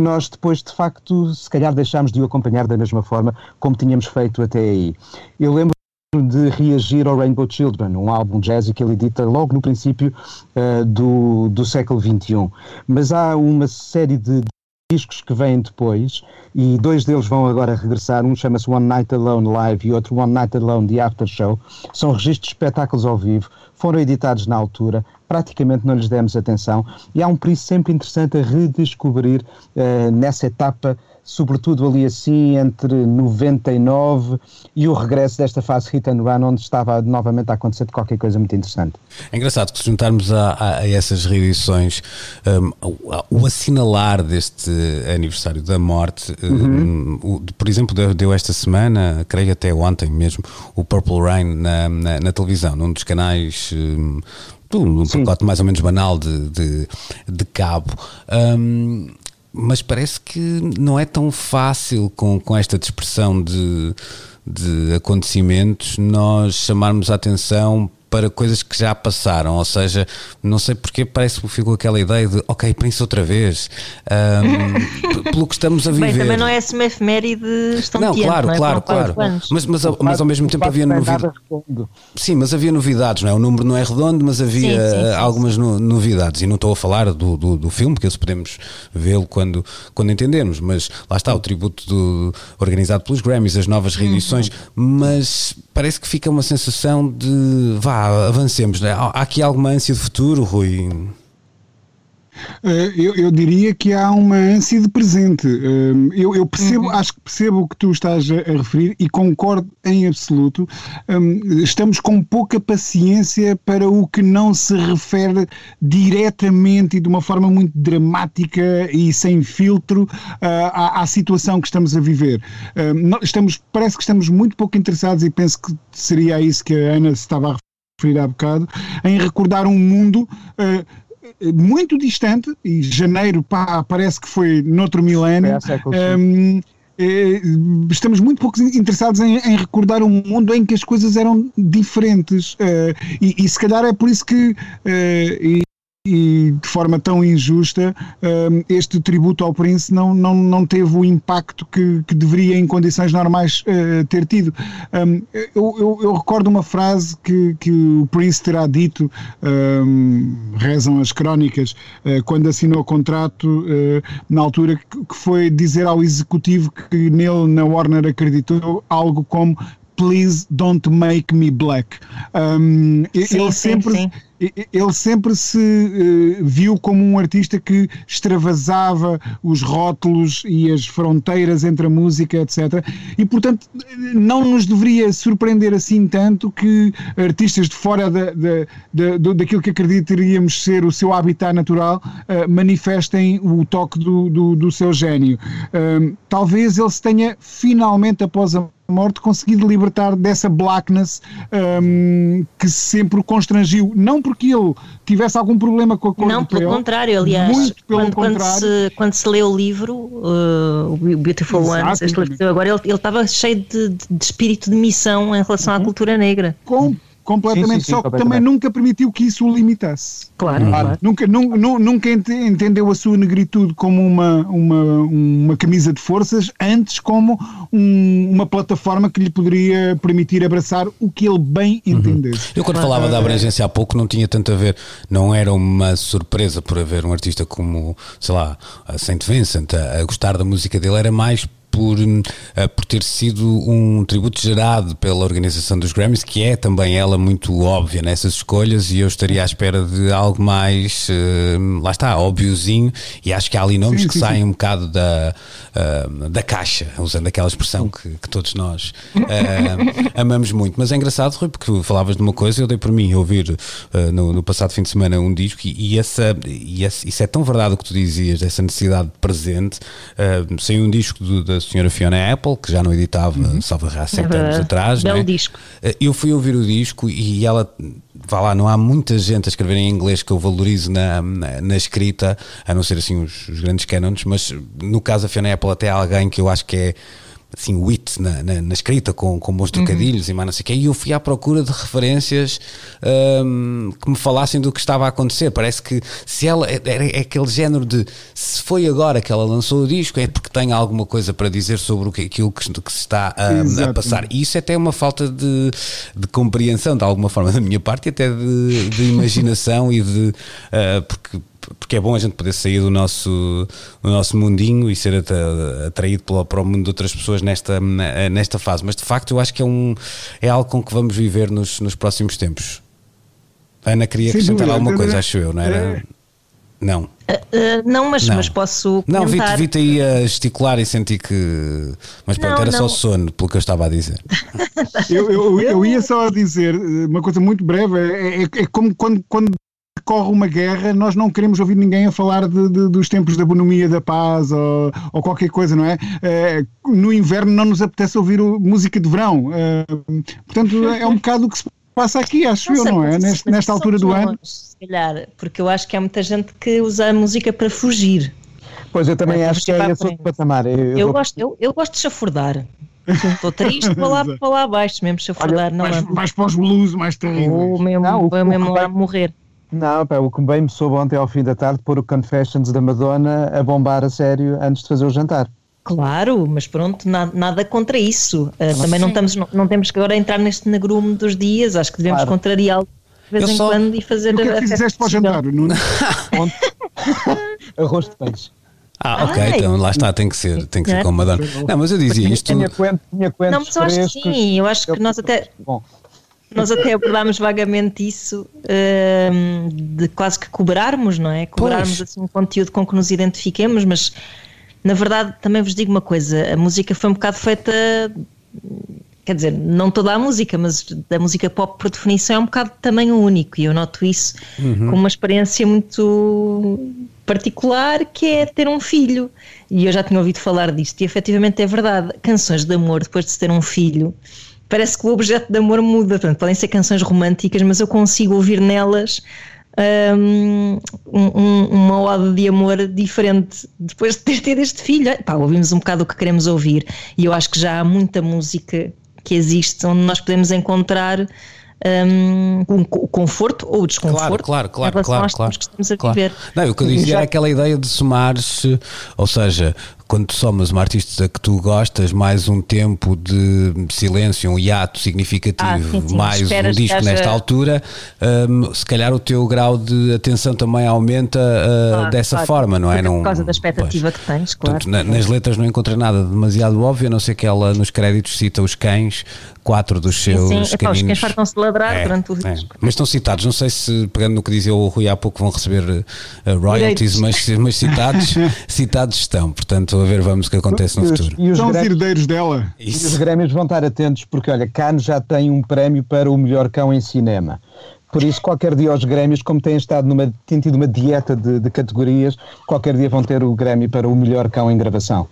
nós depois, de facto, se calhar deixámos de o acompanhar da mesma forma como tínhamos feito até aí. Eu lembro de reagir ao Rainbow Children, um álbum jazz que ele edita logo no princípio uh, do, do século XXI. Mas há uma série de discos que vêm depois e dois deles vão agora regressar. Um chama-se One Night Alone Live e outro One Night Alone The After Show. São registros de espetáculos ao vivo, foram editados na altura, praticamente não lhes demos atenção e há um preço sempre interessante a redescobrir uh, nessa etapa sobretudo ali assim entre 99 e o regresso desta fase hit and run, onde estava novamente a acontecer qualquer coisa muito interessante. É engraçado que se juntarmos a, a, a essas reedições, um, o, o, assinalar deste aniversário da morte, uhum. um, o, por exemplo, deu, deu, esta semana, creio até ontem mesmo, o Purple Rain na, na, na televisão, num dos canais. Um, um pacote mais ou menos banal de, de, de cabo. Um, mas parece que não é tão fácil com, com esta dispersão de, de acontecimentos nós chamarmos a atenção para coisas que já passaram, ou seja, não sei porque parece que ficou aquela ideia de ok, Prince outra vez, um, pelo que estamos a viver. Bem, também não é uma efeméride não, claro, não é? claro, claro. Mas, mas, mas, ao mesmo tempo havia novidades. Sim, mas havia novidades, não é? O número não é redondo, mas havia sim, sim, sim, algumas novidades. E não estou a falar do, do, do filme, porque podemos vê-lo quando, quando entendermos, mas lá está o tributo do, organizado pelos Grammys, as novas reedições, uhum. mas parece que fica uma sensação de vá avancemos. Né? Há aqui alguma ânsia de futuro, Rui? Eh, eu, eu, diria que há uma ânsia de presente. Eh, eu, eu percebo, uhum. acho que percebo o que tu estás a, a, referir e concordo em absoluto. Eh, estamos com pouca paciência para o que não se refere diretamente e de uma forma muito dramática e sem filtro à, à situação que estamos a viver. Estamos, parece que estamos muito pouco interessados e penso que seria a isso que a Ana estava a referir há bocado, em recordar um mundo uh, muito distante, e janeiro pá, parece que foi noutro milénio. Um, eh, estamos muito pouco interessados em, em, recordar um mundo em que as coisas eram diferentes. Uh, e, e, se calhar é por isso que. Uh, e de forma tão injusta, um, este tributo ao Prince não, não, não teve o impacto que, que deveria, em condições normais, uh, ter tido. Um, eu, eu, eu, recordo uma frase que, que o Prince terá dito, um, rezam as crónicas, uh, quando assinou o contrato, uh, na altura, que foi dizer ao executivo que nele, na Warner, acreditou algo como Please don't make me black. Sim, ele sim, sempre. Sim ele sempre se uh, viu como um artista que extravasava os rótulos e as fronteiras entre a música, etc. E, portanto, não nos deveria surpreender assim tanto que artistas de fora da, da, da, daquilo que acreditaríamos ser o seu habitat natural uh, manifestem o toque do, do, do seu gênio. Uh, talvez ele se tenha finalmente, após a morte conseguido libertar dessa blackness um, que sempre o constrangiu. Não porque ele tivesse algum problema com a cor Não, pelo pele, contrário, aliás, quando, contrário. Quando, se, quando se lê o livro, uh, o Beautiful Ones, agora ele, ele estava cheio de, de, espírito de missão em relação uhum. à cultura negra. Com completamente, sim, sim, sim, só que também nunca permitiu que isso o limitasse. Claro, uhum. claro. Nunca, nunca, nunca entendeu a sua negritude como uma, uma, uma camisa de forças, antes como um, uma plataforma que lhe poderia permitir abraçar o que ele bem uhum. entendesse. Uhum. Eu quando falava da abrangência há pouco não tinha tanto a ver, não era uma surpresa por haver um artista como, sei lá, a Saint Vincent a, a gostar da música dele, era mais por, uh, por ter sido um tributo gerado pela organização dos Grammys, que é também ela muito óbvia nessas escolhas, e eu estaria à espera de algo mais, uh, lá está, óbviozinho, e acho que há ali nomes sim, que sim, saem sim. um bocado da, uh, da caixa, usando aquela expressão que, que todos nós amamos muito. Mas é engraçado, Rui, porque falavas de uma coisa, eu dei por mim ouvir no, no, passado fim de semana um disco, e, e, essa, e essa, isso é tão verdade o que tu dizias, essa necessidade presente. Uh, saiu um disco do, da senhora Fiona Apple, que já não editava, uhum. salvo há sete é anos atrás. Belo é? disco. Eh, eu fui ouvir o disco e ela, vá lá, não há muita gente a escrever em inglês que eu valorize na, na, na escrita, a não ser assim os, os grandes canons, mas no caso da Fiona Apple até há alguém que eu acho que é assim, wit na, na, na, escrita, com, com bons trocadilhos uhum. e mais não sei o quê, e eu fui à procura de referências um, que me falassem do que estava a acontecer. Parece que se ela é, é, é, aquele género de se foi agora que ela lançou o disco, é porque tem alguma coisa para dizer sobre o que, aquilo que, que se está um, a passar. E isso é até uma falta de, de compreensão, de alguma forma, da minha parte, e até de, de imaginação e de. Uh, porque porque é bom a gente poder sair do nosso, do nosso mundinho e ser atraído pelo, para o mundo de outras pessoas nesta, nesta fase. Mas de facto eu acho que é, um, é algo com que vamos viver nos, nos próximos tempos. A Ana queria acrescentar alguma coisa, acho eu, não era? É. Não. Uh, uh, não, mas, não. mas posso. Não, vi-te vi aí a gesticular e senti que. Mas pronto, não, era não. só sono, pelo que eu estava a dizer. eu, eu, eu, ia só dizer uma coisa muito breve: é, é, é como quando, quando corre uma guerra, nós não queremos ouvir ninguém a falar de, de, dos tempos da bonomia, da paz ou, ou qualquer coisa, não é? Uh, no inverno não nos apetece ouvir música de verão. Uh, portanto, é um bocado o que se passa aqui, acho não eu, não é? Neste, nesta altura do ano. Se calhar, porque eu acho que há muita gente que usa a música para fugir. Pois eu também é, acho que é esse outro patamar. Eu, eu, eu, vou... gosto, eu, eu gosto de chafurdar. Estou triste para lá, para lá abaixo, mesmo chafurdar. Olha, não mais, mais para os blues, mais terríveis. Ou mesmo, não, o, mesmo lá morrer. Não, pá, o que bem me soube ontem ao fim da tarde pôr o Confessions da Madonna a bombar a sério antes de fazer o jantar. Claro, mas pronto, nada, nada contra isso. Uh, também não, estamos, não, não, temos que agora entrar neste negrume dos dias, acho que devemos claro. contrariá-lo de vez Eu em só... quando e fazer. O que é que fizeste para o jantar, Nuno? Arroz de peixe. Ah, ok, Ai. então lá está, tem que ser, tem que ser com Madonna. Não, mas eu dizia isto. Tinha, tinha, tinha não, mas eu acho que sim, eu acho que nós até. Bom. Nós até abordámos vagamente isso uh, de quase que cobrarmos, não é? Cobrarmos assim, um conteúdo com que nos identifiquemos, mas na verdade também vos digo uma coisa: a música foi um bocado feita, quer dizer, não toda a música, mas a música pop por definição é um bocado de tamanho único e eu noto isso uhum. como uma experiência muito particular que é ter um filho. E eu já tinha ouvido falar disto e efetivamente é verdade. Canções de amor depois de se ter um filho parece que o objeto de amor muda. Portanto, podem ser canções românticas, mas eu consigo ouvir nelas um, um, uma ode de amor diferente depois de ter tido este filho. Pá, ouvimos um bocado o que queremos ouvir e eu acho que já há muita música que existe onde nós podemos encontrar um, o conforto ou o desconforto claro, claro, claro, claro, claro, que estamos a claro. viver. Não, o que eu dizia era aquela ideia de somar-se, ou seja, quando somas uma artista que tu gostas, mais um tempo de silêncio, um hiato significativo, ah, sim, sim. mais um disco haja... nesta altura, um, se calhar o teu grau de atenção também aumenta uh, claro, dessa claro. forma, não é? Não, por causa da expectativa pois. que tens, claro. Portanto, na, nas letras não encontra nada demasiado óbvio, a não ser que ela nos créditos cita os cães, quatro dos seus sim, sim. caninos. Epá, os cães fartam-se ladrar é, durante o é. Mas estão citados, não sei se, pegando no que dizia o Rui há pouco, vão receber uh, royalties, mas, mas citados, citados estão, portanto, a ver, vamos o que acontece no futuro. E os São os herdeiros dela. Isso. E os Grêmios vão estar atentos porque, olha, Cannes já tem um prémio para o melhor cão em cinema. Por isso, qualquer dia os Grêmios, como têm estado numa, têm tido uma dieta de, de categorias, qualquer dia vão ter o Grêmio para o melhor cão em gravação.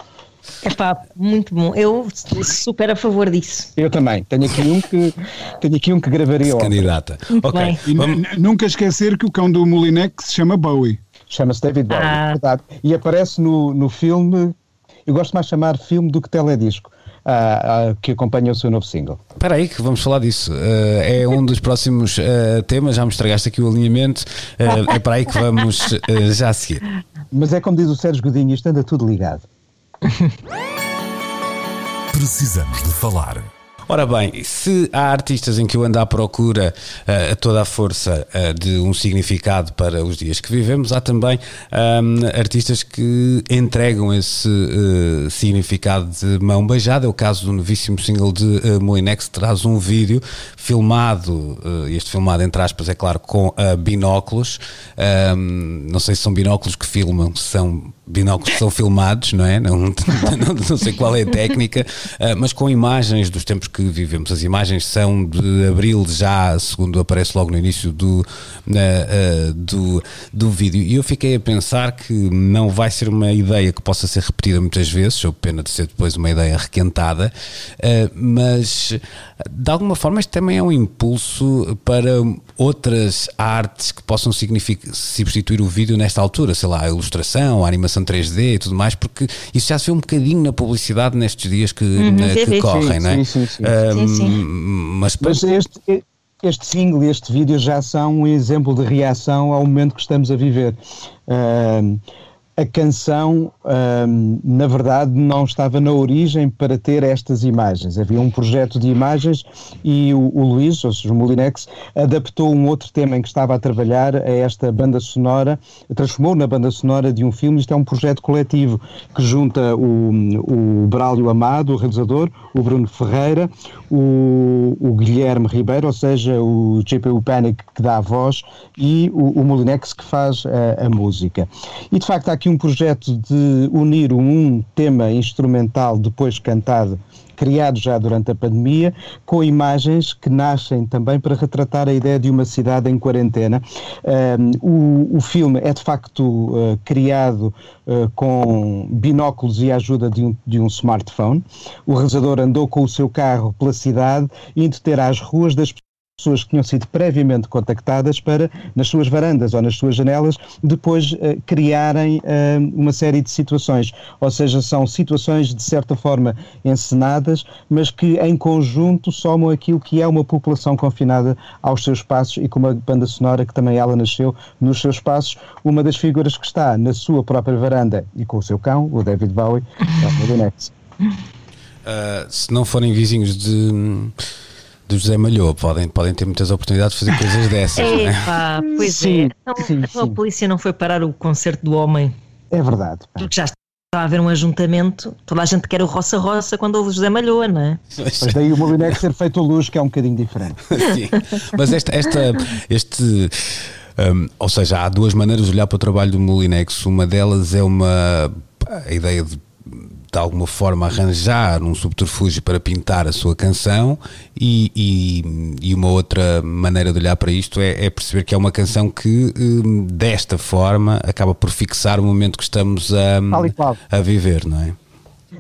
É pá, muito bom. Eu super a favor disso. Eu também. Tenho aqui um que, tenho aqui um que gravaria. Candidata. ok. Vamos... Nunca esquecer que o cão do Molinex se chama Bowie. Chama-se David Bowie, ah. verdade. E aparece no, no filme eu gosto mais de chamar filme do que teledisco. Uh, uh, que acompanha o seu novo single. Espera aí que vamos falar disso. Uh, é um dos próximos uh, temas, já me estragaste aqui o alinhamento. Uh, é para aí que vamos já seguir. Mas é como diz o Sérgio Godinho, isto anda tudo ligado. Precisamos de falar. Ora bem, se há artistas em que eu ando à procura uh, a toda a força uh, de um significado para os dias que vivemos, há também um, artistas que entregam esse uh, significado de mão beijada. É o caso do novíssimo single de uh, Molinex, que traz um vídeo filmado, este filmado entre aspas, é claro, com binóculos. Um, não sei se são binóculos que filmam, são binóculos são filmados, não é? Não, não, não, sei qual é a técnica, uh, mas com imagens dos tempos que vivemos. As imagens são de abril, já segundo aparece logo no início do, uh, uh, do, do vídeo. E eu fiquei a pensar que não vai ser uma ideia que possa ser repetida muitas vezes, sob pena de ser depois uma ideia requentada, mas de alguma forma isto também é um impulso para outras artes que possam substituir o vídeo nesta altura, sei lá, a ilustração, a animação 3D e tudo mais, porque isso já se vê um bocadinho na publicidade nestes dias que, uhum, na, que correm, sim, não é? Sim, sim, um, sim, sim. Mas, mas este, este single e este vídeo já são um exemplo de reação ao momento que estamos a viver. Uh, a canção, hum, na verdade, não estava na origem para ter estas imagens. Havia um projeto de imagens e o, o Luís, ou seja, o Molinex, adaptou um outro tema em que estava a trabalhar a esta banda sonora, transformou na banda sonora de um filme. Isto é um projeto coletivo que junta o, o Brálio Amado, o realizador, o Bruno Ferreira, o, o Guilherme Ribeiro, ou seja, o GPU Panic que dá a voz, e o, o Molinex que faz a, a música. E de facto há aqui aqui um projeto de unir um tema instrumental depois cantado criado já durante a pandemia, com imagens que nascem também para retratar a ideia de uma cidade em quarentena. Um, o, o, filme é de facto uh, criado uh, com binóculos e a ajuda de um, de um smartphone. O realizador andou com o seu carro pela cidade, indo ter às ruas das pessoas que tinham sido previamente contactadas para, nas suas varandas ou nas suas janelas, depois uh, criarem uh, uma série de situações. Ou seja, são situações de certa forma encenadas, mas que em conjunto somam aquilo que é uma população confinada aos seus passos e com uma banda sonora que também ela nasceu nos seus passos. Uma das figuras que está na sua própria varanda e com o seu cão, o David Bowie, é o. Uh, se não forem vizinhos de do José Malhou. Podem, podem ter muitas oportunidades de fazer coisas dessas. É, pá, pois sim, é. Então, sim, sim. a polícia não foi parar o concerto do homem. É verdade. Pá. Porque já está a haver um ajuntamento, toda a gente quer o roça-roça quando ouve o José Malhoa, não é? Mas daí o Molinex ser feito luz, que é um bocadinho diferente. Sim, mas esta, esta este. Um, ou seja, há duas maneiras de olhar para o trabalho do Molinex. Uma delas é uma a ideia de de alguma forma arranjar um subterfúgio para pintar a sua canção e, e, e uma outra maneira de olhar para isto é, é, perceber que é uma canção que hum, desta forma acaba por fixar o momento que estamos a, a viver, não é?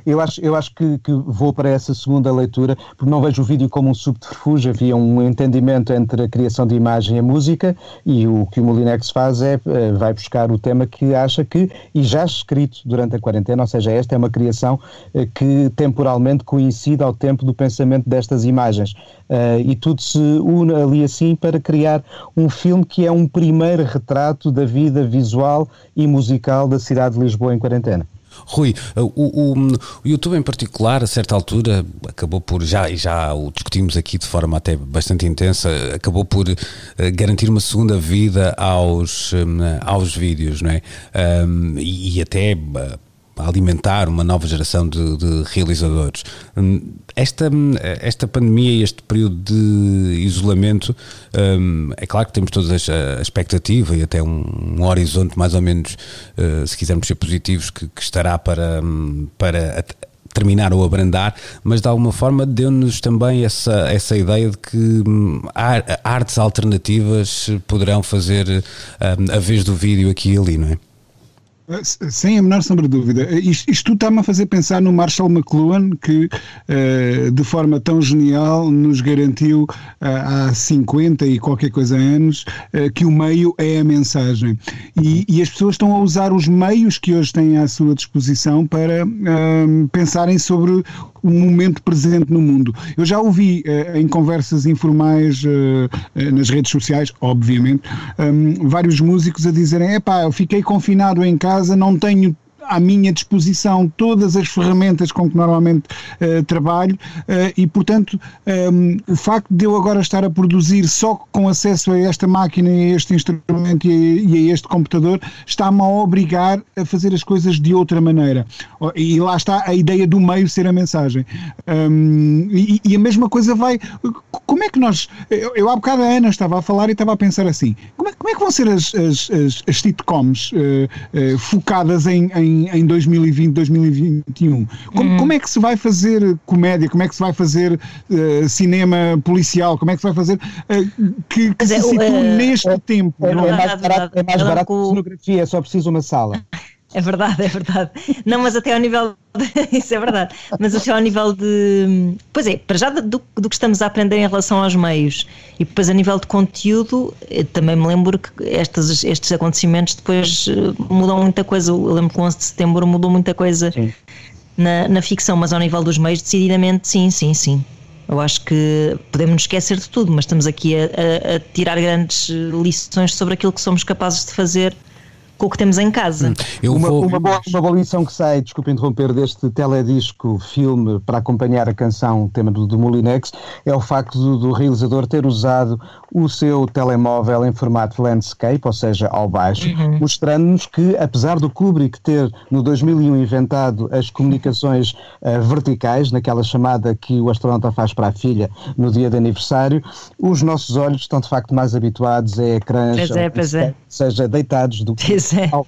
Eu acho, eu acho que, que, vou para essa segunda leitura, porque não vejo o vídeo como um subterfúgio, havia um entendimento entre a criação de imagem e a música, e o que o Molinex faz é, eh, vai buscar o tema que acha que, e já escrito durante a quarentena, ou seja, esta é uma criação eh, que temporalmente coincide ao tempo do pensamento destas imagens. Uh, e tudo se une ali assim para criar um filme que é um primeiro retrato da vida visual e musical da cidade de Lisboa em quarentena. Rui, o, o, o, YouTube em particular, a certa altura, acabou por, já, já o discutimos aqui de forma até bastante intensa, acabou por uh, garantir uma segunda vida aos, um, aos vídeos, não é? Um, e, e, até uh, alimentar uma nova geração de, de realizadores. Hum, esta, esta pandemia e este período de isolamento, um, é claro que temos toda a expectativa e até um, um horizonte mais ou menos, uh, se quisermos ser positivos, que, que estará para, hum, para terminar ou abrandar, mas de alguma forma deu-nos também essa, essa ideia de que hum, artes alternativas poderão fazer a vez do vídeo aqui e ali, não é? Sem a menor sombra de dúvida. Isto, isto está-me a fazer pensar no Marshall McLuhan, que uh, de forma tão genial nos garantiu uh, há 50 e qualquer coisa anos uh, que o meio é a mensagem. E, e, as pessoas estão a usar os meios que hoje têm à sua disposição para pensarem sobre o momento presente no mundo. Eu já ouvi em conversas informais nas redes sociais, obviamente, vários músicos a dizerem: epá, eu fiquei confinado em casa, não tenho à minha disposição todas as ferramentas com que normalmente uh, trabalho uh, e, portanto, um, ehm, o facto de eu agora estar a produzir só com acesso a esta máquina e a este instrumento e a, e a este computador está-me a obrigar a fazer as coisas de outra maneira. E lá está a ideia do meio ser a mensagem. Um, ehm, e, e, a mesma coisa vai. Como é que nós. Eu, eu há bocado a Ana estava a falar e estava a pensar assim: como é, como é que vão ser as, as, as, as sitcoms uh, focadas em, em em, 2020, 2021. Como, uhum. como, é que se vai fazer comédia? Como é que se vai fazer uh, cinema policial? Como é que se vai fazer uh, que, que se é, situe uh, neste é, tempo? É, é, mais barato, é mais barato que cenografia, só preciso uma sala. É verdade, é verdade. Não, mas até ao nível. De, isso é verdade. Mas até ao nível de. Pois é, para já do, do, que estamos a aprender em relação aos meios. E depois a nível de conteúdo, também me lembro que estes, estes acontecimentos depois eh, mudam muita coisa. Eu lembro que o 11 de setembro mudou muita coisa na, na ficção, mas ao nível dos meios, decididamente, sim, sim, sim. Eu acho que podemos nos esquecer de tudo, mas estamos aqui a, a, a tirar grandes lições sobre aquilo que somos capazes de fazer com o que temos em casa. Hum, uma, vou... uma, boa, uma boa lição que sai, desculpe interromper, deste teledisco filme para acompanhar a canção, tema do, do Molinex, é o facto do, do, realizador ter usado o seu telemóvel em formato landscape, ou seja, ao baixo, uhum. mostrando-nos que, apesar do Kubrick ter no 2001 inventado as comunicações uh, verticais, naquela chamada que o astronauta faz para a filha no dia de aniversário, os nossos olhos estão de facto mais habituados a ecrãs, pois é, pois é. seja deitados do que é. ao.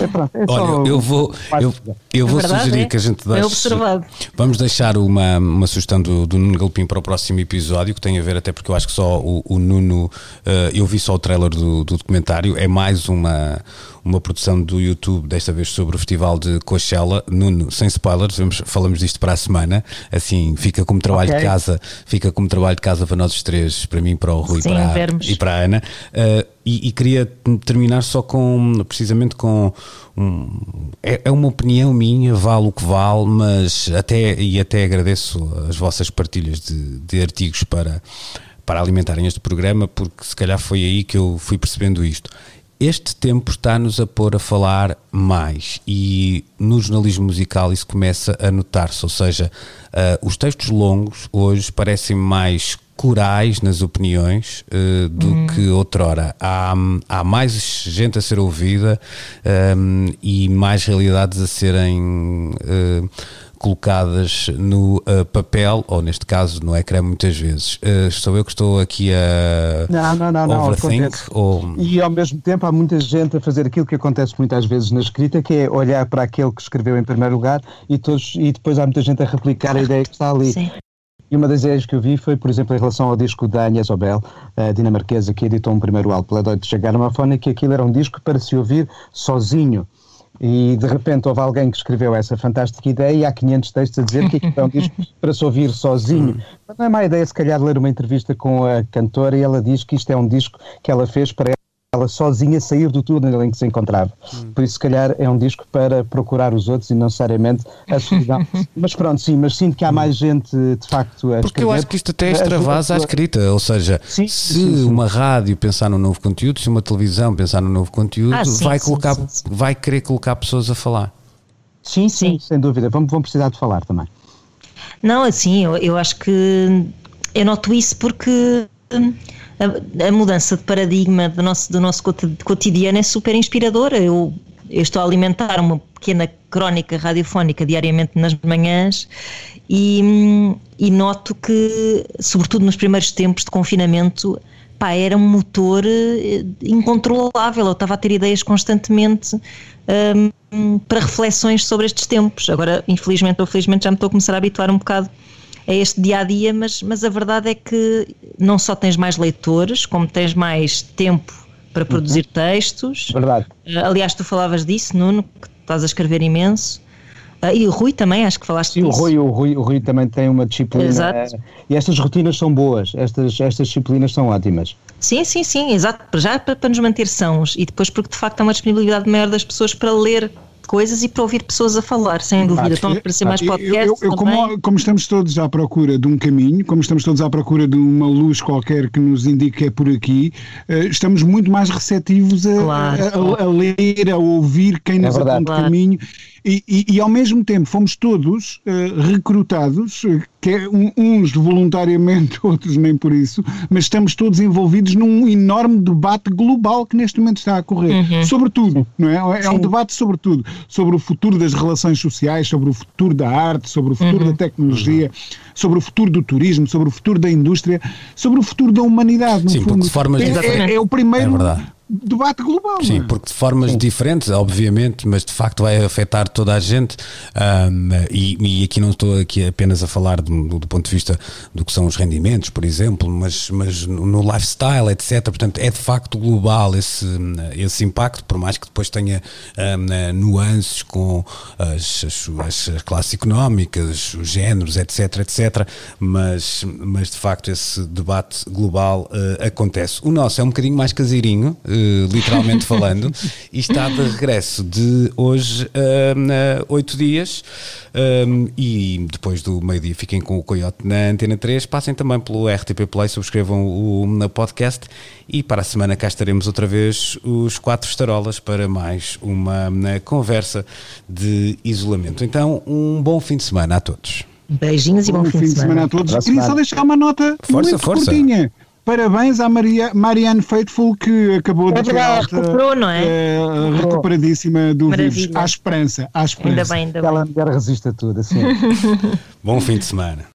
É, pronto, é Olha, eu vou, eu, eu vou verdade, sugerir é? que a gente deixe. É observado. Vamos deixar uma, uma sugestão do, do Nuno Galpim para o próximo episódio, que tem a ver até porque eu acho que só o, o Nuno, uh, eu vi só o trailer do, do documentário, é mais uma, uma produção do YouTube, desta vez sobre o Festival de Coachella. Nuno, sem spoilers, vamos, falamos disto para a semana. Assim, fica como trabalho okay. de casa, fica como trabalho de casa para nós os três, para mim, para o Rui Sim, para, e para a Ana. Uh, e, e, queria terminar só com, precisamente com um, é, é, uma opinião minha, vale o que vale, mas até e até agradeço as vossas partilhas de, de artigos para para alimentarem este programa, porque se calhar foi aí que eu fui percebendo isto. Este tempo está-nos a pôr a falar mais e no jornalismo musical isso começa a notar-se, ou seja, uh, os textos longos hoje parecem mais corais nas opiniões uh, do hum. que outrora. Há, há mais gente a ser ouvida um, e mais realidades a serem. Uh, colocadas no uh, papel, ou neste caso no ecrã muitas vezes. Uh, sou eu que estou aqui a não, não, não, não overthink? Ou... E ao mesmo tempo há muita gente a fazer aquilo que acontece muitas vezes na escrita, que é olhar para aquele que escreveu em primeiro lugar e, todos, e depois há muita gente a replicar a ideia que está ali. Sim. E uma das ideias que eu vi foi, por exemplo, em relação ao disco da Agnes Obel, a dinamarquesa que editou um primeiro álbum pela Deutsche Grammophon, que aquilo era um disco para se ouvir sozinho E de repente houve alguém que escreveu essa fantástica ideia e há 500 textos a dizer que é um disco para se ouvir sozinho. Mas não é má ideia, se calhar, ler uma entrevista com a cantora e ela diz que isto é um disco que ela fez para ela sozinha sair do túnel em que se encontrava. Por isso, se calhar, é um disco para procurar os outros e não necessariamente a solidão. mas pronto, sim, mas sinto que há mais gente, de facto, a Porque escrever. eu acho que isto até extravasa a escrita, ou seja, Sim, se sim, sim. uma rádio pensar no novo conteúdo, se uma televisão pensar no novo conteúdo, Ah, sim, vai, colocar, sim, sim. vai querer colocar pessoas a falar. Sim, sim, Sim. sem dúvida. Vamos, vamos precisar de falar também. Não, assim, eu, eu acho que eu noto isso porque hum, a, a mudança de paradigma do nosso, do nosso coti- cotidiano é super inspiradora. Eu, eu estou a alimentar uma pequena crónica radiofónica diariamente nas manhãs e, e noto que, sobretudo nos primeiros tempos de confinamento, pá, era um motor eh, incontrolável. Eu estava a ter ideias constantemente hum, para reflexões sobre estes tempos. Agora, infelizmente ou felizmente, já me estou a começar a habituar um bocado a este dia a dia, mas, mas a verdade é que não só tens mais leitores, como tens mais tempo para produzir textos. Verdade. Uh, Aliás, tu falavas disso, Nuno, que estás a escrever imenso. Uh, e o Rui também, acho que falaste Sim, o disso. Rui, o, Rui, o Rui também tem uma disciplina. Exato. eh, E estas rotinas são boas, estas, estas disciplinas são ótimas. Sim, sim, sim, exato. Já para, para nos manter sãos e depois porque de facto há uma disponibilidade maior das pessoas para ler coisas e para ouvir pessoas a falar, sem dúvida. Estão a aparecer mais Eu- eu- podcasts eu- também. como, como estamos todos à procura de um caminho, como estamos todos à procura de uma luz qualquer que nos indique que é por aqui, eh, estamos muito mais receptivos a, Claro. a- a ler, a ouvir quem nos verdade. aponta Claro. caminho. E, e- e, ao mesmo tempo fomos todos eh, recrutados, eh, que é um- uns voluntariamente, outros nem por isso, mas estamos todos envolvidos num enorme debate global que neste momento está a correr. Sobre tudo, não é? É um debate sobre tudo. Sobre o futuro das relações sociais, sobre o futuro da arte, sobre o futuro da tecnologia, sobre o futuro do turismo, sobre o futuro da indústria, sobre o futuro da humanidade. No Sim, porque fundo. de formas é, diferentes- é- é o primeiro É verdade. Debate global. Sim, não é? porque de formas diferentes, obviamente, mas de facto vai afetar toda a gente. ahm, e, e aqui não estou aqui apenas a falar do, do ponto de vista do que são os rendimentos, por exemplo, mas, mas no lifestyle, etc. Portanto, é de facto global esse, esse impacto, por mais que depois tenha ahm, nuances com as, as, as classes económicas, os géneros, etc, etc. Mas, mas de facto esse debate global eh, acontece. O nosso é um bocadinho mais caseirinho, eh, literalmente falando, e está de regresso de hoje a oito dias. um, e depois do meio-dia fiquem com o Coyote na Antena 3. Passem também pelo RTP Play, subscrevam o, o podcast. E para a semana cá estaremos outra vez os quatro estarolas para mais uma eh, conversa de isolamento. Então, um bom fim de semana a todos. Beijinhos e bom, fim, de semana. a todos. Queria só semana. deixar uma nota Força, muito força. curtinha. Parabéns à Maria, Marianne Faithful que acabou É de ter alta, recuperou, não é? eh, recuperadíssima do Maravilha. vírus. Há esperança, há esperança. Ainda bem, ainda bem. Aquela mulher resiste a tudo, assim. Bom fim de semana.